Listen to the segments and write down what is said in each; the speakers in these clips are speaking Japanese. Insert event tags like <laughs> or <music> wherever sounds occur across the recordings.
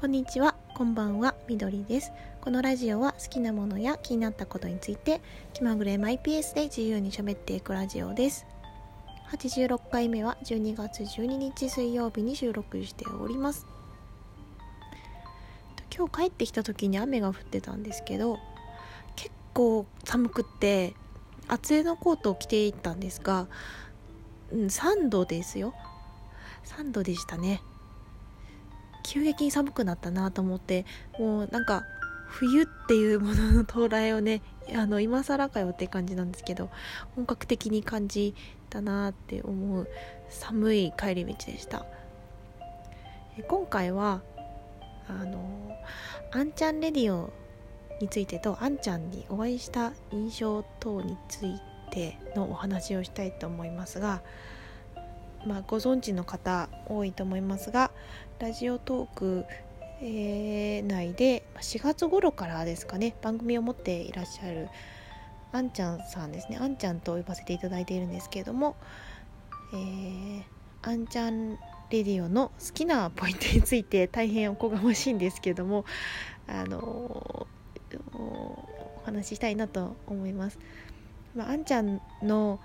こんにちは、こんばんは、みどりです。このラジオは好きなものや気になったことについて気まぐれマイペースで自由に喋っていくラジオです。86回目は12月12日水曜日に収録しております。今日帰ってきた時に雨が降ってたんですけど、結構寒くって厚手のコートを着ていったんですが、うん、3度ですよ。3度でしたね。急激に寒くなったなと思ってもうなんか冬っていうものの到来をねあの今更かよって感じなんですけど本格的に感じたなって思う寒い帰り道でした。今回はあのあんちゃんレディオについてとあんちゃんにお会いした印象等についてのお話をしたいと思いますがまあ、ご存知の方多いと思いますがラジオトーク、えー、内で4月頃からですかね番組を持っていらっしゃるあんちゃんさんですねあんちゃんと呼ばせていただいているんですけれども、えー、あんちゃんレディオの好きなポイントについて大変おこがましいんですけれどもあのお話ししたいなと思います。まあ、あんちゃんの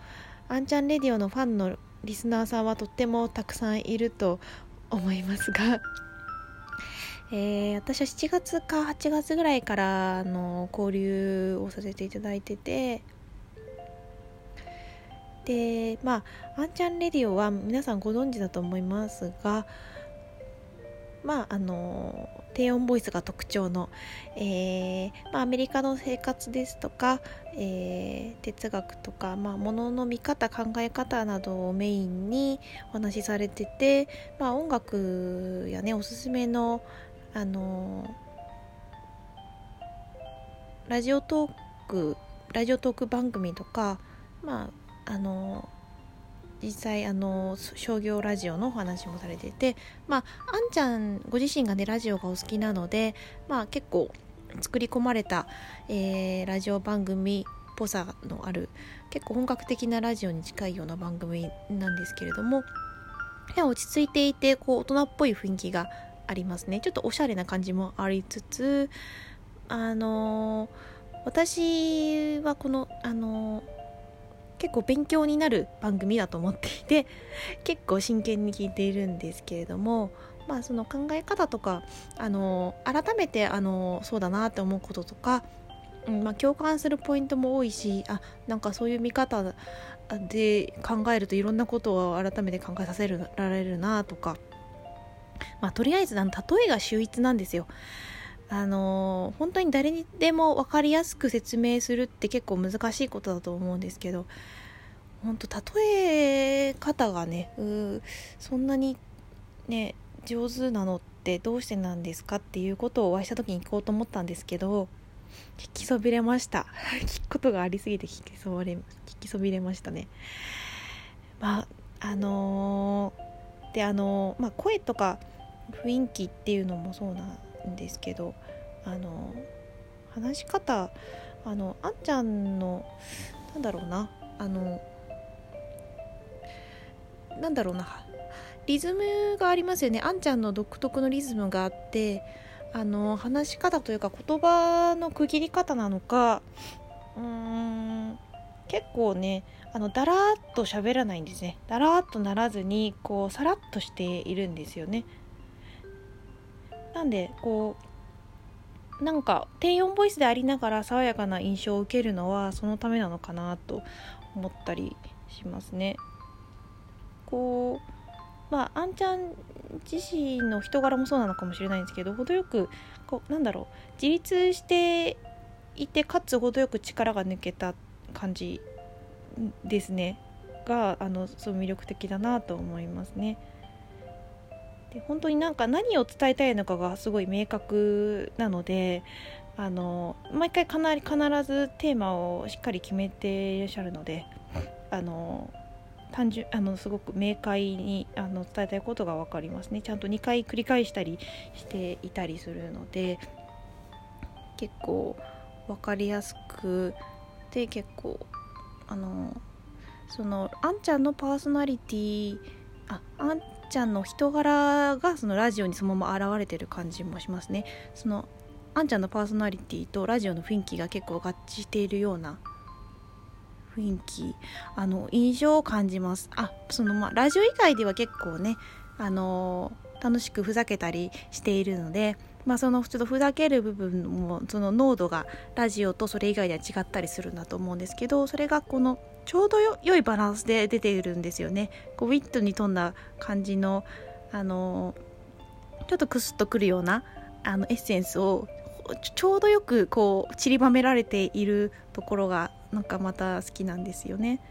あんちゃんレディオのファンのリスナーさんはとってもたくさんいると思いますが、<laughs> えー、私は7月か8月ぐらいからの交流をさせていただいててでまああんちゃんレディオは皆さんご存知だと思いますがまああの低音ボイスが特徴の、えーまあ、アメリカの生活ですとか、えー、哲学とか、まあ、ものの見方考え方などをメインにお話しされてて、まあ、音楽やねおすすめのあのラジオトークラジオトーク番組とかまああの実際あの商業ラジオのお話もされててまああんちゃんご自身がねラジオがお好きなのでまあ結構作り込まれた、えー、ラジオ番組っぽさのある結構本格的なラジオに近いような番組なんですけれども落ち着いていてこう大人っぽい雰囲気がありますね。ちょっとおしゃれな感じもありつつあのー、私はこのあのー結構勉強になる番組だと思っていて <laughs> 結構真剣に聞いているんですけれどもまあその考え方とかあの改めてあのそうだなって思うこととか、うんまあ、共感するポイントも多いしあなんかそういう見方で考えるといろんなことを改めて考えさせられるなとか、まあ、とりあえず例えが秀逸なんですよ。あの本当に誰にでも分かりやすく説明するって結構難しいことだと思うんですけど本当例え方がねそんなにね上手なのってどうしてなんですかっていうことをお会いした時に聞こうと思ったんですけど聞きそびれました。<laughs> 聞くことがありすぎて聞きそれ聞きそびれましたね。まああのー、であのー、まあ声とか雰囲気っていうのもそうなんですけどあの話し方あのあんちゃんのなんだろうなあのなんだろうなリズムがありますよね。あんちゃんの独特のリズムがあってあの話し方というか言葉の区切り方なのかうーん結構ねあのだらーっと喋らないんですね。だらーっとならずにこうさらっとしているんですよね。なんでこうなんか低音ボイスでありながら爽やかな印象を受けるのはそのためなのかなと思ったりしますね。こうまああんちゃん自身の人柄もそうなのかもしれないんですけど程よくこうなんだろう自立していてかつ程よく力が抜けた感じですねがあのそう魅力的だなと思いますね。で本当になんか何を伝えたいのかがすごい明確なのであの毎回必ずテーマをしっかり決めていらっしゃるのであの単純あのすごく明快にあの伝えたいことが分かりますね。ちゃんと2回繰り返したりしていたりするので結構分かりやすくで結構あのそのあんちゃんのパーソナリティああんちゃんの人柄がそのラジオにそのまま現れてる感じもしますね。そのあんちゃんのパーソナリティとラジオの雰囲気が結構合致しているような雰囲気あの印象を感じます。あそのまあラジオ以外では結構ねあの楽しくふざけたりしているのでまあそのちょっとふざける部分もその濃度がラジオとそれ以外では違ったりするんだと思うんですけどそれがこのちょうど良いバランスで出ているんですよねこうウィットに富んだ感じのあのちょっとクスッとくるようなあのエッセンスをちょうどよくこう散りばめられているところがなんかまた好きなんですよね。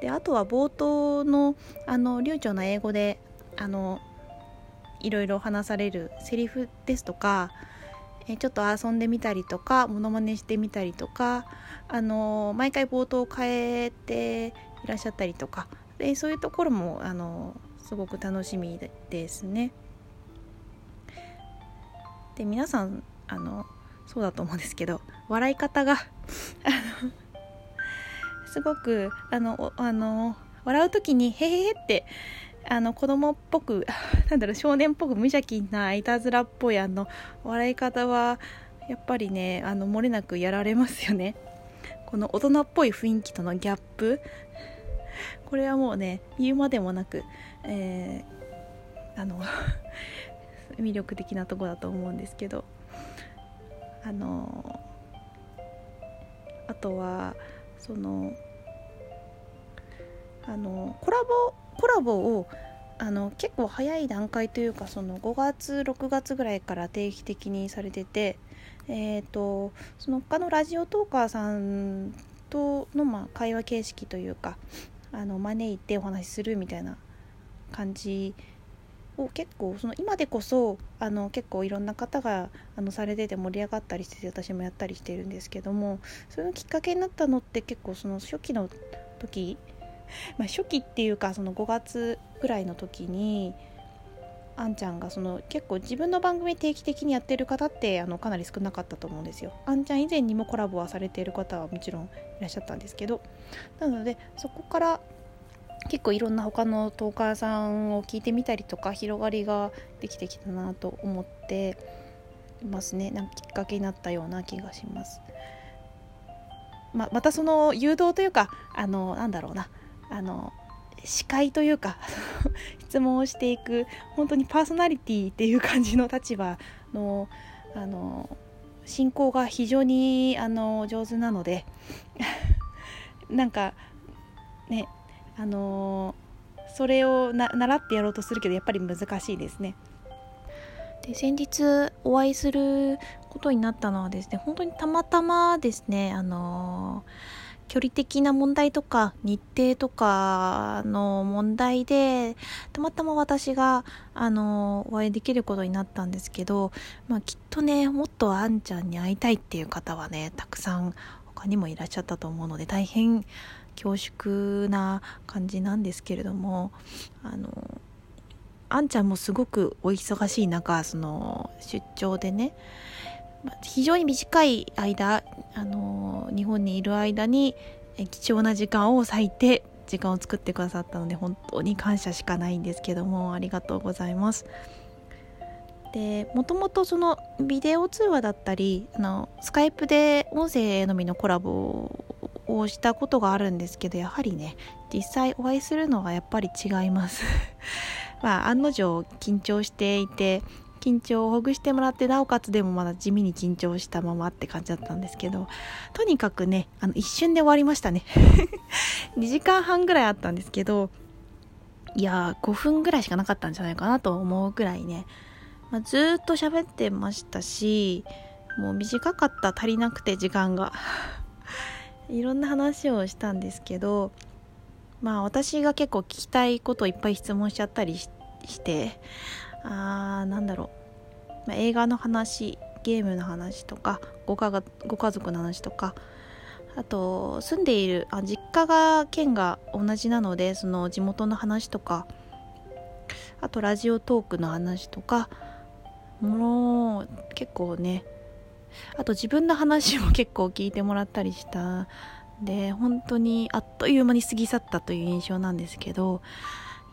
であとは冒頭のあの流暢な英語であのいろいろ話されるセリフですとかちょっと遊んでみたりとかモノマネしてみたりとかあの毎回冒頭を変えていらっしゃったりとかでそういうところもあのすごく楽しみですね。で皆さんあのそうだと思うんですけど笑い方が <laughs> すごくあのあの笑う時に「へへへ」ってあの子供っぽく <laughs> なんだろう少年っぽく無邪気ないたずらっぽいあの笑い方はやっぱりねあの漏れなくやられますよね。この大人っぽい雰囲気とのギャップ。これはもうね言うまでもなく、えー、あの <laughs> 魅力的なとこだと思うんですけど。あのあとはそのあのコラボコラボをあの結構早い段階というかその5月6月ぐらいから定期的にされてて、えーと、その他のラジオトーカーさんとの、まあ、会話形式というかあの招いてお話しするみたいな感じを結構その今でこそあの結構いろんな方があのされてて盛り上がったりしてて私もやったりしてるんですけどもそのきっかけになったのって結構その初期の時、ま、初期っていうかその5月ぐらいの時にあんちゃんがその結構自分の番組定期的にやってる方ってあのかなり少なかったと思うんですよ。あんちゃん以前にもコラボはされている方はもちろんいらっしゃったんですけどなのでそこから結構いろんな他のトーカーさんを聞いてみたりとか広がりができてきたなと思ってますねなんかきっかけになったような気がします。ままたその誘導というかあのなんだろうなあの司会というか <laughs> 質問をしていく本当にパーソナリティっていう感じの立場のあの進行が非常にあの上手なので <laughs> なんかねあの、それを習ってやろうとするけどやっぱり難しいですね。で先日お会いすることになったのはですね本当にたまたまですねあのー、距離的な問題とか日程とかの問題でたまたま私が、あの、お会いできることになったんですけど、まあ、きっとねもっとあんちゃんに会いたいっていう方はねたくさん他にもいらっしゃったと思うので大変恐縮な感じなんですけれどもあのあんちゃんもすごくお忙しい中その出張でね非常に短い間あの日本にいる間に貴重な時間を割いて時間を作ってくださったので本当に感謝しかないんですけどもありがとうございます。でもともとそのビデオ通話だったりあのスカイプで音声のみのコラボをしたことがあるんですけどやはりね実際お会いするのはやっぱり違います <laughs> まあ案の定緊張していて緊張をほぐしてもらってなおかつでもまだ地味に緊張したままって感じだったんですけどとにかくねあの一瞬で終わりましたね。<laughs> 2時間半ぐらいあったんですけどいやー5分ぐらいしかなかったんじゃないかなと思うぐらいね、まあ、ずっと喋ってましたしもう短かった足りなくて時間が。<laughs> いろんな話をしたんですけどまあ私が結構聞きたいことをいっぱい質問しちゃったりしてあーなんだろう、まあ、映画の話ゲームの話とかごかがご家族の話とかあと住んでいるあ実家が県が同じなのでその地元の話とかあとラジオトークの話とかもう結構ねあと自分の話も <laughs> 結構聞いてもらったりしたで本当にあっという間に過ぎ去ったという印象なんですけど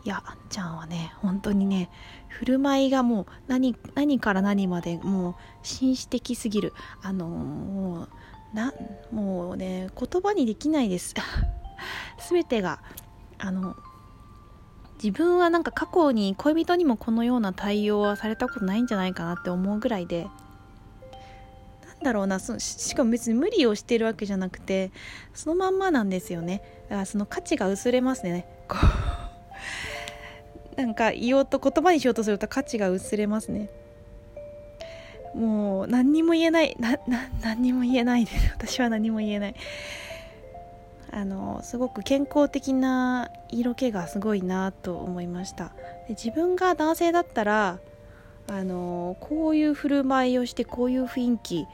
いやあんちゃんはね本当にね振る舞いがもう何何から何までもう紳士的すぎる。あのもうなもうね言葉にできないです。<laughs> 全てが。あの自分はなんか過去に恋人にもこのような対応はされたことないんじゃないかなって思うぐらいで。なんだろうなそしかも別に無理をしてるわけじゃなくてそのまんまなんですよね。だからその価値が薄れますね。こうなんか言おうと言葉にしようとすると価値が薄れますね。もう何にも言えない。なな何にも言えないです。私は何も言えない。あのすごく健康的な色気がすごいなと思いました。で自分が男性だったらあのこういう振る舞いをしてこういう雰囲気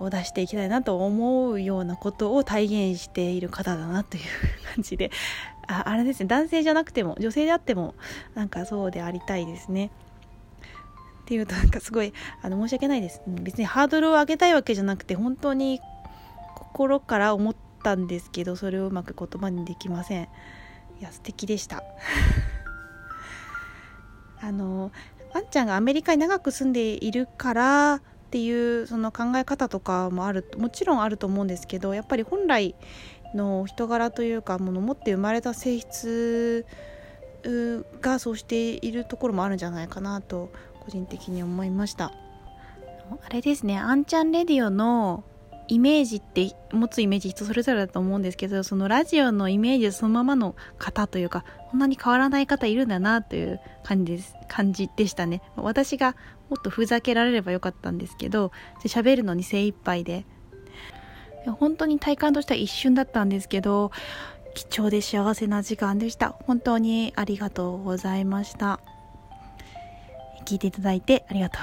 を出していきたいなと思うようなことを体現している方だなという感じでああれですね。男性じゃなくても女性であってもなんかそうでありたいですね。っていうとなんかすごいあの申し訳ないです。別にハードルを上げたいわけじゃなくて本当に心から思ったんですけどそれをうまく言葉にできません。いや素敵でした。<laughs> あのあんちゃんがアメリカに長く住んでいるからっていうその考え方とかもあるもちろんあると思うんですけどやっぱり本来の人柄というかもの持って生まれた性質がそうしているところもあるんじゃないかなと個人的に思いました。あれですねあんちゃんレディオのイメージって持つイメージ人それぞれだと思うんですけどそのラジオのイメージそのままの方というかこんなに変わらない方いるんだなという感じです感じでしたね。私がもっとふざけられればよかったんですけど喋るのに精一杯で。本当に体感としては一瞬だったんですけど貴重で幸せな時間でした。本当にありがとうございました。聞いていただいてありがとう。